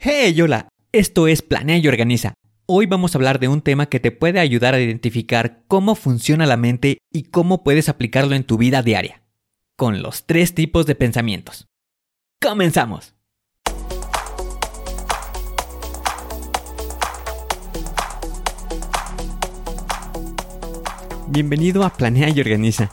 Hey, hola, esto es Planea y Organiza. Hoy vamos a hablar de un tema que te puede ayudar a identificar cómo funciona la mente y cómo puedes aplicarlo en tu vida diaria, con los tres tipos de pensamientos. ¡Comenzamos! Bienvenido a Planea y Organiza.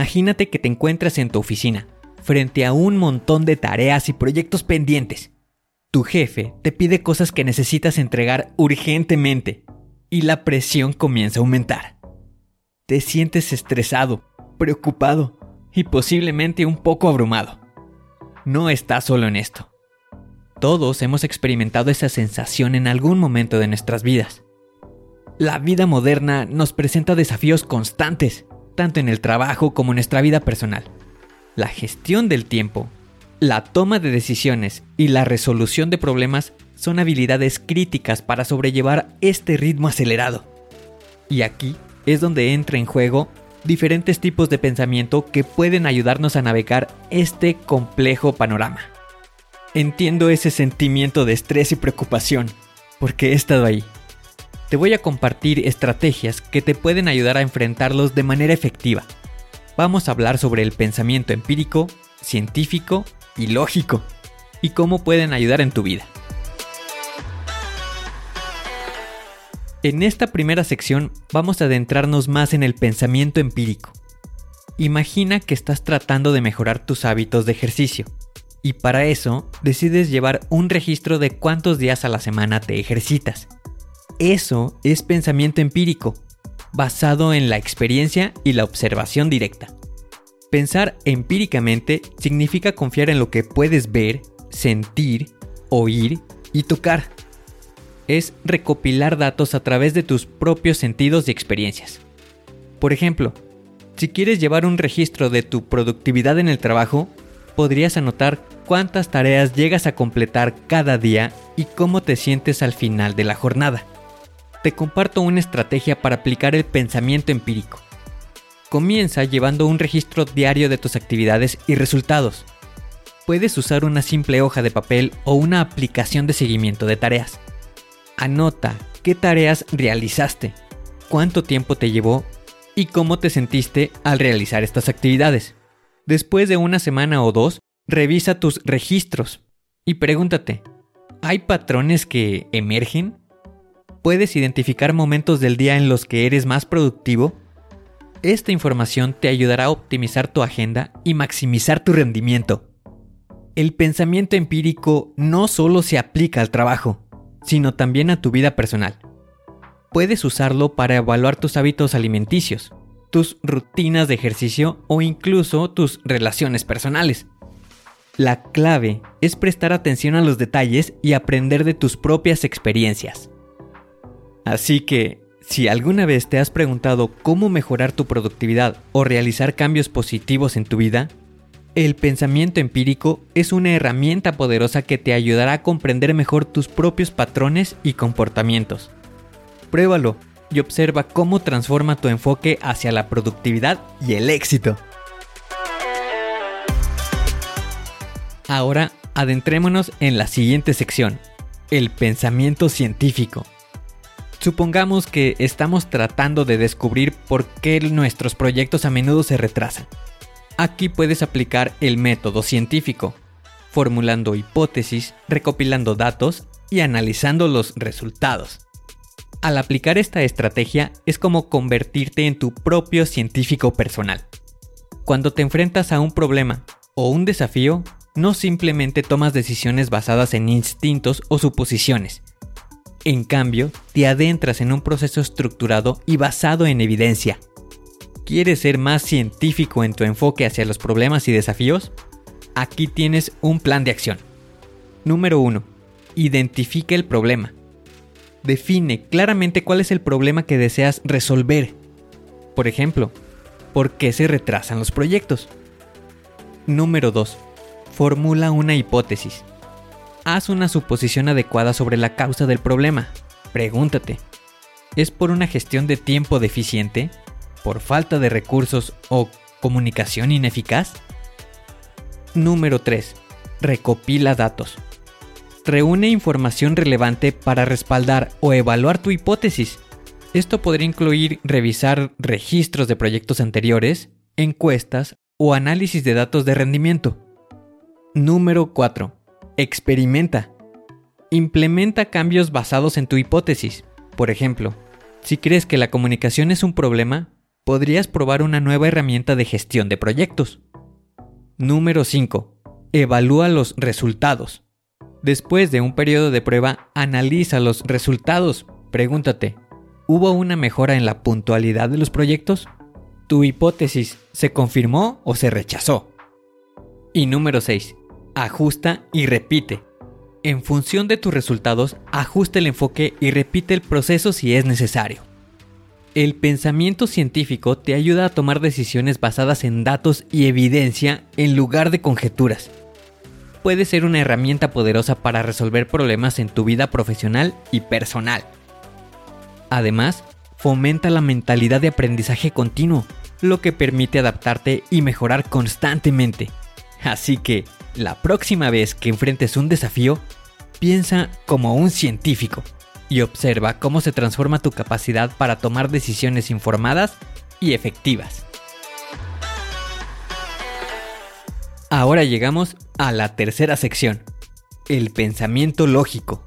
Imagínate que te encuentras en tu oficina, frente a un montón de tareas y proyectos pendientes. Tu jefe te pide cosas que necesitas entregar urgentemente y la presión comienza a aumentar. Te sientes estresado, preocupado y posiblemente un poco abrumado. No estás solo en esto. Todos hemos experimentado esa sensación en algún momento de nuestras vidas. La vida moderna nos presenta desafíos constantes tanto en el trabajo como en nuestra vida personal. La gestión del tiempo, la toma de decisiones y la resolución de problemas son habilidades críticas para sobrellevar este ritmo acelerado. Y aquí es donde entra en juego diferentes tipos de pensamiento que pueden ayudarnos a navegar este complejo panorama. Entiendo ese sentimiento de estrés y preocupación, porque he estado ahí te voy a compartir estrategias que te pueden ayudar a enfrentarlos de manera efectiva. Vamos a hablar sobre el pensamiento empírico, científico y lógico, y cómo pueden ayudar en tu vida. En esta primera sección vamos a adentrarnos más en el pensamiento empírico. Imagina que estás tratando de mejorar tus hábitos de ejercicio y para eso decides llevar un registro de cuántos días a la semana te ejercitas eso es pensamiento empírico, basado en la experiencia y la observación directa. Pensar empíricamente significa confiar en lo que puedes ver, sentir, oír y tocar. Es recopilar datos a través de tus propios sentidos y experiencias. Por ejemplo, si quieres llevar un registro de tu productividad en el trabajo, podrías anotar cuántas tareas llegas a completar cada día y cómo te sientes al final de la jornada te comparto una estrategia para aplicar el pensamiento empírico. Comienza llevando un registro diario de tus actividades y resultados. Puedes usar una simple hoja de papel o una aplicación de seguimiento de tareas. Anota qué tareas realizaste, cuánto tiempo te llevó y cómo te sentiste al realizar estas actividades. Después de una semana o dos, revisa tus registros y pregúntate, ¿hay patrones que emergen? ¿Puedes identificar momentos del día en los que eres más productivo? Esta información te ayudará a optimizar tu agenda y maximizar tu rendimiento. El pensamiento empírico no solo se aplica al trabajo, sino también a tu vida personal. Puedes usarlo para evaluar tus hábitos alimenticios, tus rutinas de ejercicio o incluso tus relaciones personales. La clave es prestar atención a los detalles y aprender de tus propias experiencias. Así que, si alguna vez te has preguntado cómo mejorar tu productividad o realizar cambios positivos en tu vida, el pensamiento empírico es una herramienta poderosa que te ayudará a comprender mejor tus propios patrones y comportamientos. Pruébalo y observa cómo transforma tu enfoque hacia la productividad y el éxito. Ahora adentrémonos en la siguiente sección, el pensamiento científico. Supongamos que estamos tratando de descubrir por qué nuestros proyectos a menudo se retrasan. Aquí puedes aplicar el método científico, formulando hipótesis, recopilando datos y analizando los resultados. Al aplicar esta estrategia es como convertirte en tu propio científico personal. Cuando te enfrentas a un problema o un desafío, no simplemente tomas decisiones basadas en instintos o suposiciones, en cambio, te adentras en un proceso estructurado y basado en evidencia. ¿Quieres ser más científico en tu enfoque hacia los problemas y desafíos? Aquí tienes un plan de acción. Número 1. Identifica el problema. Define claramente cuál es el problema que deseas resolver. Por ejemplo, ¿por qué se retrasan los proyectos? Número 2. Formula una hipótesis. Haz una suposición adecuada sobre la causa del problema. Pregúntate, ¿es por una gestión de tiempo deficiente? ¿Por falta de recursos o comunicación ineficaz? Número 3. Recopila datos. Reúne información relevante para respaldar o evaluar tu hipótesis. Esto podría incluir revisar registros de proyectos anteriores, encuestas o análisis de datos de rendimiento. Número 4. Experimenta. Implementa cambios basados en tu hipótesis. Por ejemplo, si crees que la comunicación es un problema, podrías probar una nueva herramienta de gestión de proyectos. Número 5. Evalúa los resultados. Después de un periodo de prueba, analiza los resultados. Pregúntate, ¿hubo una mejora en la puntualidad de los proyectos? ¿Tu hipótesis se confirmó o se rechazó? Y número 6 ajusta y repite. En función de tus resultados, ajusta el enfoque y repite el proceso si es necesario. El pensamiento científico te ayuda a tomar decisiones basadas en datos y evidencia en lugar de conjeturas. Puede ser una herramienta poderosa para resolver problemas en tu vida profesional y personal. Además, fomenta la mentalidad de aprendizaje continuo, lo que permite adaptarte y mejorar constantemente. Así que, la próxima vez que enfrentes un desafío, piensa como un científico y observa cómo se transforma tu capacidad para tomar decisiones informadas y efectivas. Ahora llegamos a la tercera sección, el pensamiento lógico.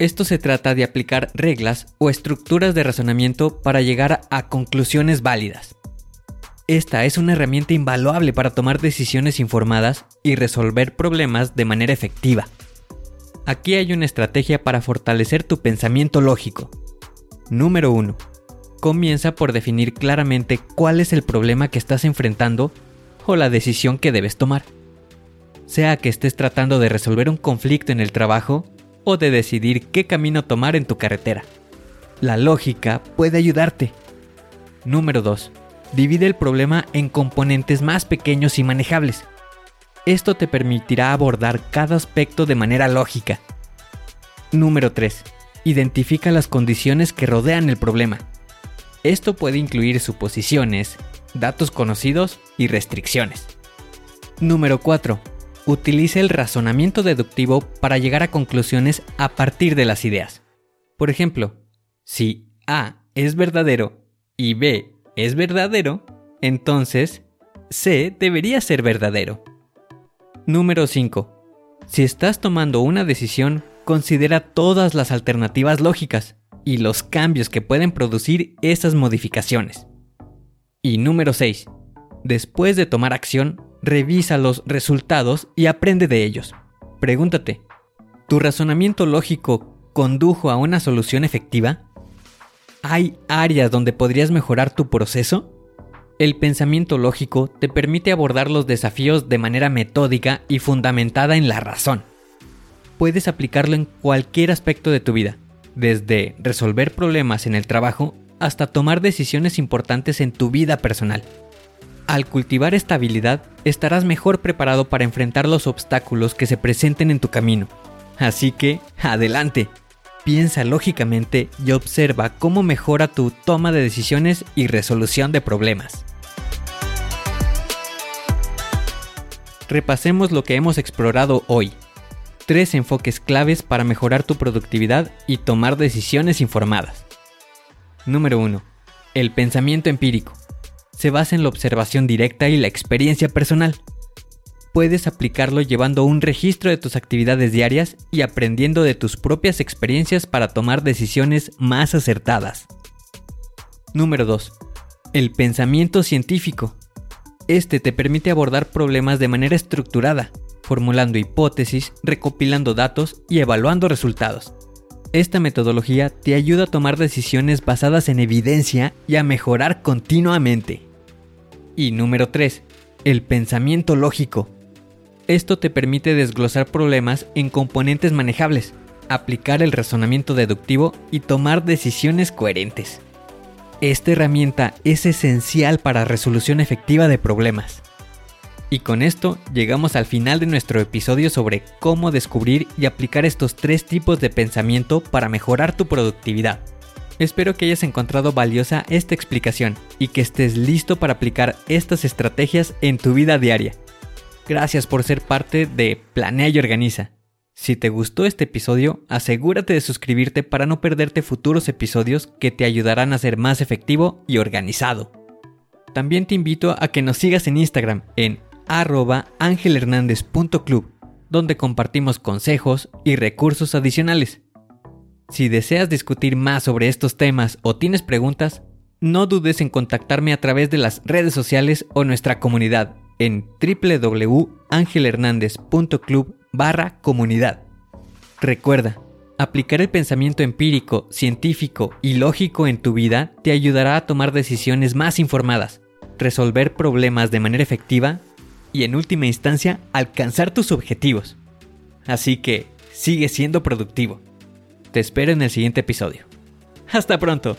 Esto se trata de aplicar reglas o estructuras de razonamiento para llegar a conclusiones válidas. Esta es una herramienta invaluable para tomar decisiones informadas y resolver problemas de manera efectiva. Aquí hay una estrategia para fortalecer tu pensamiento lógico. Número 1. Comienza por definir claramente cuál es el problema que estás enfrentando o la decisión que debes tomar. Sea que estés tratando de resolver un conflicto en el trabajo o de decidir qué camino tomar en tu carretera. La lógica puede ayudarte. Número 2 divide el problema en componentes más pequeños y manejables. Esto te permitirá abordar cada aspecto de manera lógica. Número 3. Identifica las condiciones que rodean el problema. Esto puede incluir suposiciones, datos conocidos y restricciones. Número 4. Utiliza el razonamiento deductivo para llegar a conclusiones a partir de las ideas. Por ejemplo, si A es verdadero y B es verdadero, entonces C debería ser verdadero. Número 5. Si estás tomando una decisión, considera todas las alternativas lógicas y los cambios que pueden producir esas modificaciones. Y número 6. Después de tomar acción, revisa los resultados y aprende de ellos. Pregúntate, ¿tu razonamiento lógico condujo a una solución efectiva? ¿Hay áreas donde podrías mejorar tu proceso? El pensamiento lógico te permite abordar los desafíos de manera metódica y fundamentada en la razón. Puedes aplicarlo en cualquier aspecto de tu vida, desde resolver problemas en el trabajo hasta tomar decisiones importantes en tu vida personal. Al cultivar esta habilidad, estarás mejor preparado para enfrentar los obstáculos que se presenten en tu camino. Así que, adelante, Piensa lógicamente y observa cómo mejora tu toma de decisiones y resolución de problemas. Repasemos lo que hemos explorado hoy. tres enfoques claves para mejorar tu productividad y tomar decisiones informadas. Número 1. El pensamiento empírico. Se basa en la observación directa y la experiencia personal. Puedes aplicarlo llevando un registro de tus actividades diarias y aprendiendo de tus propias experiencias para tomar decisiones más acertadas. Número 2. El pensamiento científico. Este te permite abordar problemas de manera estructurada, formulando hipótesis, recopilando datos y evaluando resultados. Esta metodología te ayuda a tomar decisiones basadas en evidencia y a mejorar continuamente. Y número 3. El pensamiento lógico. Esto te permite desglosar problemas en componentes manejables, aplicar el razonamiento deductivo y tomar decisiones coherentes. Esta herramienta es esencial para resolución efectiva de problemas. Y con esto llegamos al final de nuestro episodio sobre cómo descubrir y aplicar estos tres tipos de pensamiento para mejorar tu productividad. Espero que hayas encontrado valiosa esta explicación y que estés listo para aplicar estas estrategias en tu vida diaria. Gracias por ser parte de Planea y Organiza. Si te gustó este episodio, asegúrate de suscribirte para no perderte futuros episodios que te ayudarán a ser más efectivo y organizado. También te invito a que nos sigas en Instagram en arroba angelhernandez.club, donde compartimos consejos y recursos adicionales. Si deseas discutir más sobre estos temas o tienes preguntas, no dudes en contactarme a través de las redes sociales o nuestra comunidad en www.angelhernandez.club barra comunidad. Recuerda, aplicar el pensamiento empírico, científico y lógico en tu vida te ayudará a tomar decisiones más informadas, resolver problemas de manera efectiva y en última instancia alcanzar tus objetivos. Así que sigue siendo productivo. Te espero en el siguiente episodio. Hasta pronto.